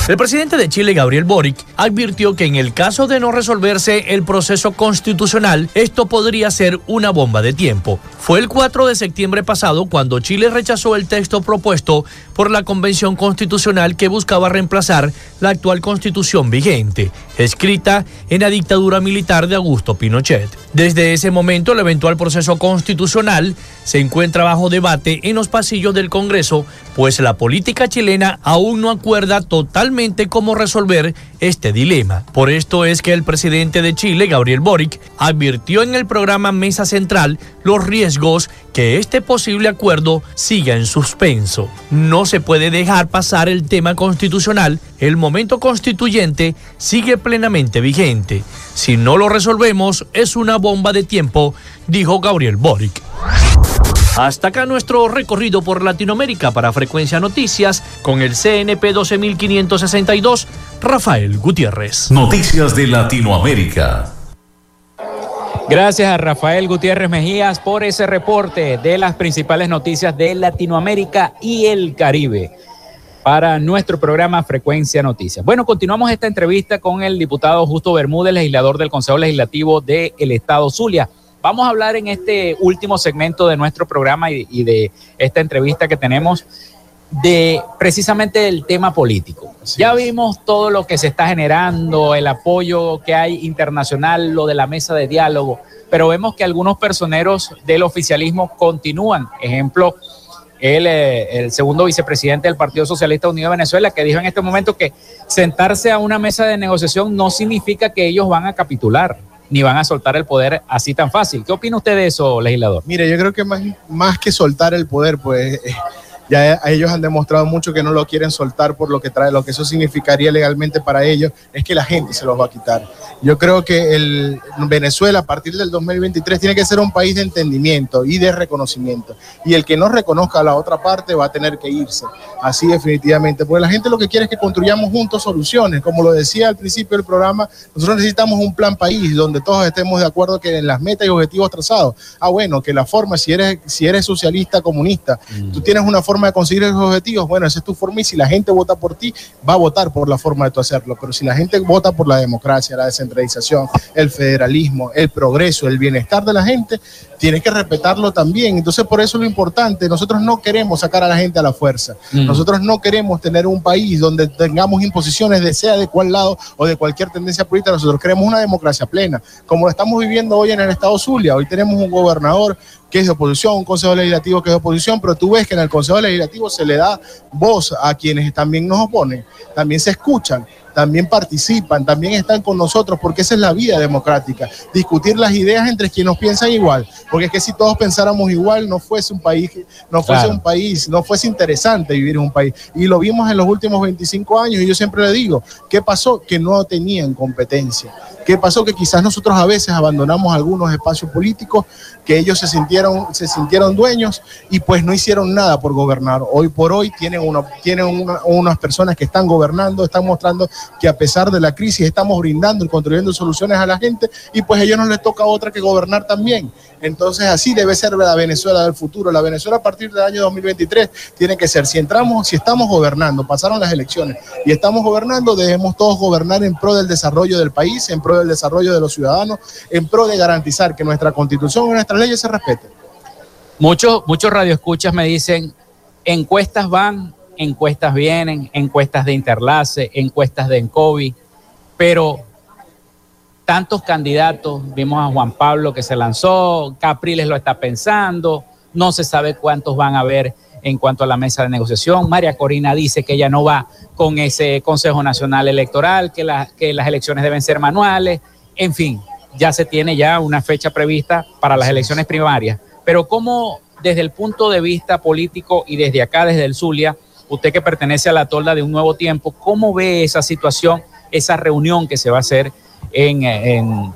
El presidente de Chile, Gabriel Boric, advirtió que en el caso de no resolverse el proceso constitucional, esto podría ser una bomba de tiempo. Fue el 4 de septiembre pasado cuando Chile rechazó el texto propuesto por la Convención Constitucional que buscaba reemplazar la actual constitución vigente, escrita en la dictadura militar de Augusto Pinochet. Desde ese momento, el eventual proceso constitucional se encuentra bajo debate en los pasillos del Congreso, pues la política chilena aún no acuerda totalmente cómo resolver este dilema. Por esto es que el presidente de Chile, Gabriel Boric, advirtió en el programa Mesa Central los riesgos que este posible acuerdo siga en suspenso. No se puede dejar pasar el tema constitucional el momento constituyente sigue plenamente vigente. Si no lo resolvemos, es una bomba de tiempo, dijo Gabriel Boric. Hasta acá nuestro recorrido por Latinoamérica para Frecuencia Noticias con el CNP 12562, Rafael Gutiérrez. Noticias de Latinoamérica. Gracias a Rafael Gutiérrez Mejías por ese reporte de las principales noticias de Latinoamérica y el Caribe para nuestro programa Frecuencia Noticias. Bueno, continuamos esta entrevista con el diputado Justo Bermúdez, legislador del Consejo Legislativo del Estado Zulia. Vamos a hablar en este último segmento de nuestro programa y, y de esta entrevista que tenemos de precisamente el tema político. Ya vimos todo lo que se está generando, el apoyo que hay internacional, lo de la mesa de diálogo, pero vemos que algunos personeros del oficialismo continúan. Ejemplo, el, eh, el segundo vicepresidente del Partido Socialista Unido de Venezuela, que dijo en este momento que sentarse a una mesa de negociación no significa que ellos van a capitular ni van a soltar el poder así tan fácil. ¿Qué opina usted de eso, legislador? Mire, yo creo que más, más que soltar el poder, pues ya ellos han demostrado mucho que no lo quieren soltar por lo que trae, lo que eso significaría legalmente para ellos es que la gente se los va a quitar. Yo creo que el Venezuela a partir del 2023 tiene que ser un país de entendimiento y de reconocimiento. Y el que no reconozca a la otra parte va a tener que irse. Así definitivamente. Porque la gente lo que quiere es que construyamos juntos soluciones. Como lo decía al principio del programa, nosotros necesitamos un plan país donde todos estemos de acuerdo que en las metas y objetivos trazados. Ah, bueno, que la forma, si eres, si eres socialista, comunista, tú tienes una forma de conseguir esos objetivos, bueno, esa es tu forma y si la gente vota por ti, va a votar por la forma de tu hacerlo. Pero si la gente vota por la democracia, la descentralización, el federalismo, el progreso, el bienestar de la gente, tienes que respetarlo también. Entonces, por eso lo importante, nosotros no queremos sacar a la gente a la fuerza. Mm. Nosotros no queremos tener un país donde tengamos imposiciones de sea de cuál lado o de cualquier tendencia política. Nosotros queremos una democracia plena, como lo estamos viviendo hoy en el estado Zulia. Hoy tenemos un gobernador que es de oposición, un consejo legislativo que es de oposición, pero tú ves que en el consejo legislativo se le da voz a quienes también nos oponen, también se escuchan, también participan, también están con nosotros, porque esa es la vida democrática, discutir las ideas entre quienes piensan igual, porque es que si todos pensáramos igual no fuese un país, no fuese Claro. un país, no fuese interesante vivir en un país. Y lo vimos en los últimos 25 años y yo siempre le digo, ¿qué pasó? Que no tenían competencia. ¿Qué pasó? Que quizás nosotros a veces abandonamos algunos espacios políticos que ellos se sintieron, se sintieron dueños y pues no hicieron nada por gobernar. Hoy por hoy tienen, una, tienen una- unas personas que están gobernando, están mostrando que a pesar de la crisis estamos brindando y construyendo soluciones a la gente y pues a ellos no les toca otra que gobernar también. Entonces así debe ser la Venezuela del futuro. La Venezuela a partir del año 2023 tiene que ser, si entramos, si estamos gobernando, pasaron las elecciones y estamos gobernando, debemos todos gobernar en pro del desarrollo del país, en pro del desarrollo de los ciudadanos, en pro de garantizar que nuestra constitución y nuestras leyes se respeten. Muchos, muchos radioescuchas me dicen, encuestas van, encuestas vienen, encuestas de Interlace, encuestas de Encovi, pero tantos candidatos, vimos a Juan Pablo que se lanzó, Capriles lo está pensando, no se sabe cuántos van a haber en cuanto a la mesa de negociación. María Corina dice que ella no va con ese Consejo Nacional Electoral, que, la- que las elecciones deben ser manuales, en fin, ya se tiene ya una fecha prevista para las elecciones primarias. Pero ¿cómo desde el punto de vista político y desde acá, desde el Zulia, usted que pertenece a la tolda de un nuevo tiempo, cómo ve esa situación, esa reunión que se va a hacer en, en-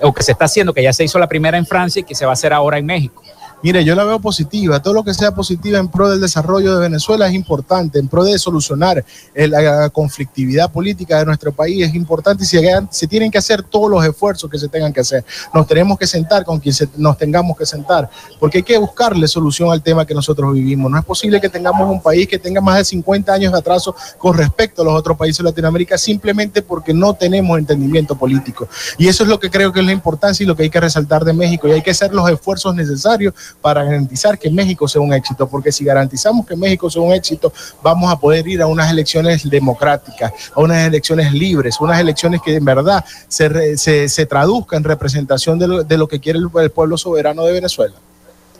o que se está haciendo, que ya se hizo la primera en Francia y que se va a hacer ahora en México? Mire, yo la veo positiva. Todo lo que sea positiva en pro del desarrollo de Venezuela es importante, en pro de solucionar la conflictividad política de nuestro país es importante y se, se tienen que hacer todos los esfuerzos que se tengan que hacer. Nos tenemos que sentar con quien se- nos tengamos que sentar, porque hay que buscarle solución al tema que nosotros vivimos. No es posible que tengamos un país que tenga más de 50 años de atraso con respecto a los otros países de Latinoamérica simplemente porque no tenemos entendimiento político. Y eso es lo que creo que es la importancia y lo que hay que resaltar de México. Y hay que hacer los esfuerzos necesarios para garantizar que México sea un éxito, porque si garantizamos que México sea un éxito, vamos a poder ir a unas elecciones democráticas, a unas elecciones libres, unas elecciones que en verdad se, se, se traduzcan en representación de lo, de lo que quiere el, el pueblo soberano de Venezuela.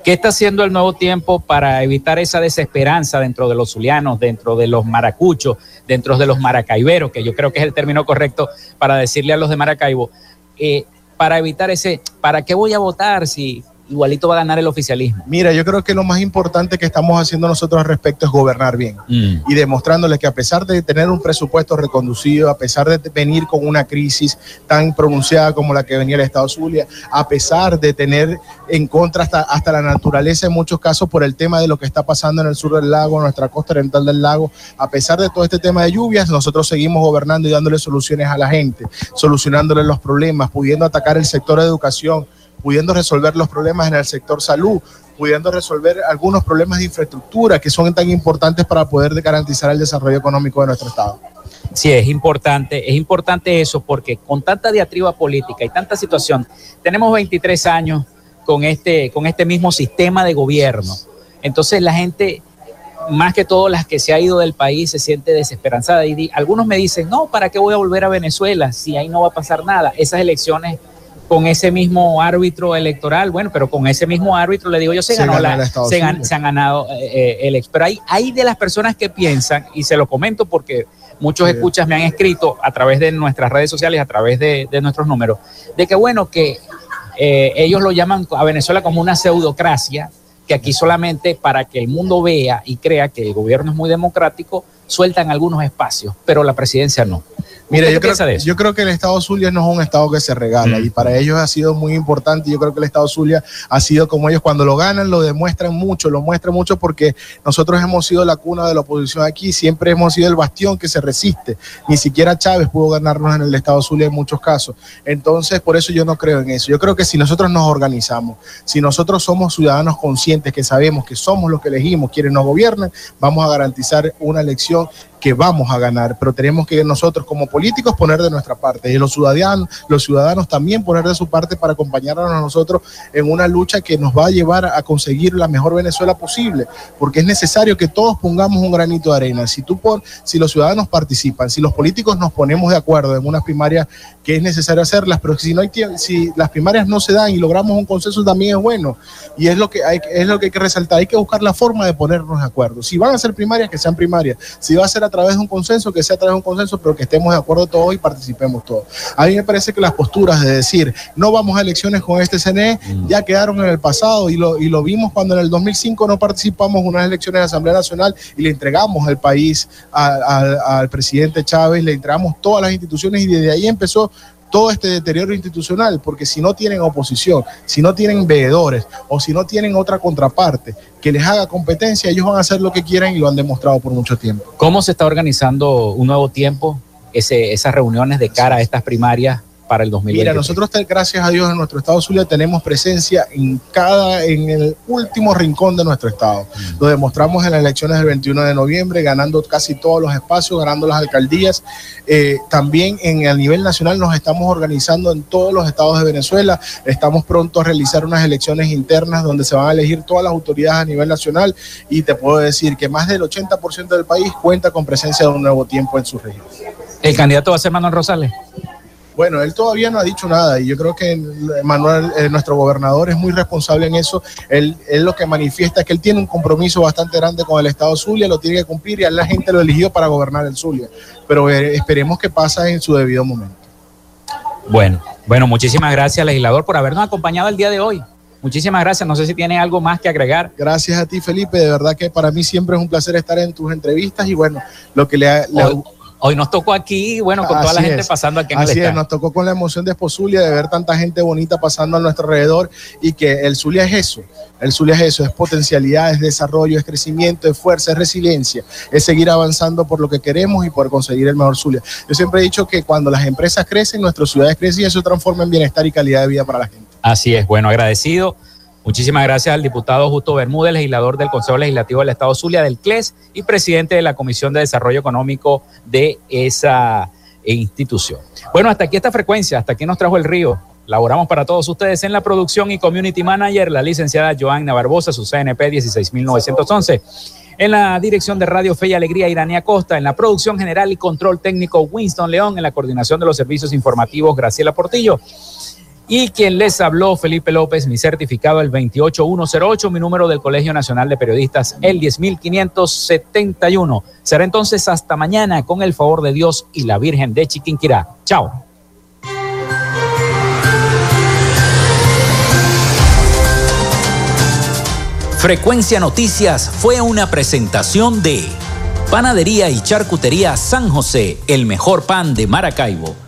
¿Qué está haciendo el nuevo tiempo para evitar esa desesperanza dentro de los zulianos, dentro de los maracuchos, dentro de los maracaiberos, que yo creo que es el término correcto para decirle a los de Maracaibo, eh, para evitar ese, ¿para qué voy a votar si igualito va a ganar el oficialismo. Mira, yo creo que lo más importante que estamos haciendo nosotros al respecto es gobernar bien Mm. y demostrándoles que a pesar de tener un presupuesto reconducido, a pesar de venir con una crisis tan pronunciada como la que venía el Estado Zulia, a pesar de tener en contra hasta, hasta la naturaleza en muchos casos por el tema de lo que está pasando en el sur del lago, nuestra costa oriental del lago, a pesar de todo este tema de lluvias, nosotros seguimos gobernando y dándole soluciones a la gente, solucionándole los problemas, pudiendo atacar el sector de educación, pudiendo resolver los problemas en el sector salud, pudiendo resolver algunos problemas de infraestructura que son tan importantes para poder garantizar el desarrollo económico de nuestro Estado. Sí, es importante, es importante eso porque con tanta diatriba política y tanta situación, tenemos 23 años con este, con este mismo sistema de gobierno. Entonces la gente, más que todo las que se ha ido del país, se siente desesperanzada. Y di- algunos me dicen, no, ¿para qué voy a volver a Venezuela si ahí no va a pasar nada? Esas elecciones con ese mismo árbitro electoral, bueno, pero con ese mismo árbitro, le digo yo, se, Se ganó la- se, gan- se han ganado eh, eh, el ex. Pero hay, hay de las personas que piensan, y se lo comento porque muchos Sí. escuchas me han escrito a través de nuestras redes sociales, a través de, de nuestros números, de que bueno, que eh, ellos lo llaman a Venezuela como una pseudocracia, que aquí solamente para que el mundo vea y crea que el gobierno es muy democrático, sueltan algunos espacios, pero la presidencia no. Mira, yo creo que el Estado Zulia no es un Estado que se regala Mm. y para ellos ha sido muy importante. Yo creo que el Estado Zulia ha sido como ellos cuando lo ganan, lo demuestran mucho, lo muestran mucho porque nosotros hemos sido la cuna de la oposición aquí, siempre hemos sido el bastión que se resiste. Ni siquiera Chávez pudo ganarnos en el Estado Zulia en muchos casos. Entonces, por eso yo no creo en eso. Yo creo que si nosotros nos organizamos, si nosotros somos ciudadanos conscientes que sabemos que somos los que elegimos quienes nos gobiernan, vamos a garantizar una elección Emilio que vamos a ganar, pero tenemos que nosotros como políticos poner de nuestra parte y los ciudadanos, los ciudadanos también poner de su parte para acompañarnos a nosotros en una lucha que nos va a llevar a conseguir la mejor Venezuela posible, porque es necesario que todos pongamos un granito de arena. Si tú pon, si los ciudadanos participan, si los políticos nos ponemos de acuerdo en unas primarias que es necesario hacerlas, pero si no hay si las primarias no se dan y logramos un consenso también es bueno y es lo que hay es lo que hay que resaltar, hay que buscar la forma de ponernos de acuerdo. Si van a ser primarias que sean primarias, si va a ser a través de un consenso que sea a través de un consenso, pero que estemos de acuerdo todos y participemos todos. A mí me parece que las posturas de decir no vamos a elecciones con este CNE ya quedaron en el pasado y lo, y lo vimos cuando en el 2005 no participamos en unas elecciones de Asamblea Nacional y le entregamos el país a- a- al presidente Chávez, le entregamos todas las instituciones y desde ahí empezó todo este deterioro institucional, porque si no tienen oposición, si no tienen veedores o si no tienen otra contraparte que les haga competencia, ellos van a hacer lo que quieran y lo han demostrado por mucho tiempo. ¿Cómo se está organizando un nuevo tiempo, esas reuniones de cara a estas primarias para el 2020? Mira, nosotros, gracias a Dios, en nuestro estado Zulia tenemos presencia en cada, en el último rincón de nuestro estado. Lo demostramos en las elecciones del 21 de noviembre, ganando casi todos los espacios, ganando las alcaldías. Eh, también en el nivel nacional nos estamos organizando en todos los estados de Venezuela. Estamos pronto a realizar unas elecciones internas donde se van a elegir todas las autoridades a nivel nacional y te puedo decir que más del 80% del país cuenta con presencia de un nuevo tiempo en sus regiones. ¿El candidato va a ser Manuel Rosales? Bueno, él todavía no ha dicho nada y yo creo que Manuel, eh, nuestro gobernador, es muy responsable en eso. Él, él lo que manifiesta es que él tiene un compromiso bastante grande con el Estado Zulia, lo tiene que cumplir y a la gente lo eligió para gobernar el Zulia. Pero eh, esperemos que pase en su debido momento. Bueno, bueno, muchísimas gracias, legislador, por habernos acompañado el día de hoy. Muchísimas gracias. No sé si tiene algo más que agregar. Gracias a ti, Felipe. De verdad que para mí siempre es un placer estar en tus entrevistas y bueno, lo que le ha... le Hoy, nos tocó aquí, bueno, con toda la gente es. pasando aquí en el Así es, stand. nos tocó con la emoción de Espozulia de ver tanta gente bonita pasando a nuestro alrededor y que el Zulia es eso. El Zulia es eso, es potencialidad, es desarrollo, es crecimiento, es fuerza, es resiliencia, es seguir avanzando por lo que queremos y por conseguir el mejor Zulia. Yo siempre he dicho que cuando las empresas crecen, nuestras ciudades crecen y eso transforma en bienestar y calidad de vida para la gente. Así es, bueno, agradecido. Muchísimas gracias al diputado Justo Bermúdez, legislador del Consejo Legislativo del Estado Zulia, del CLES y presidente de la Comisión de Desarrollo Económico de esa institución. Bueno, hasta aquí esta frecuencia, hasta aquí nos trajo el río. Laboramos para todos ustedes en la producción y community manager, la licenciada Joanna Barbosa, su CNP 16911. En la dirección de Radio Fe y Alegría, Irania Costa. En la producción general y control técnico, Winston León. En la coordinación de los servicios informativos, Graciela Portillo. Y quien les habló, Felipe López, mi certificado el 28108, mi número del Colegio Nacional de Periodistas el 10571. Será entonces hasta mañana con el favor de Dios y la Virgen de Chiquinquirá. Chao. Frecuencia Noticias fue una presentación de Panadería y Charcutería San José, el mejor pan de Maracaibo.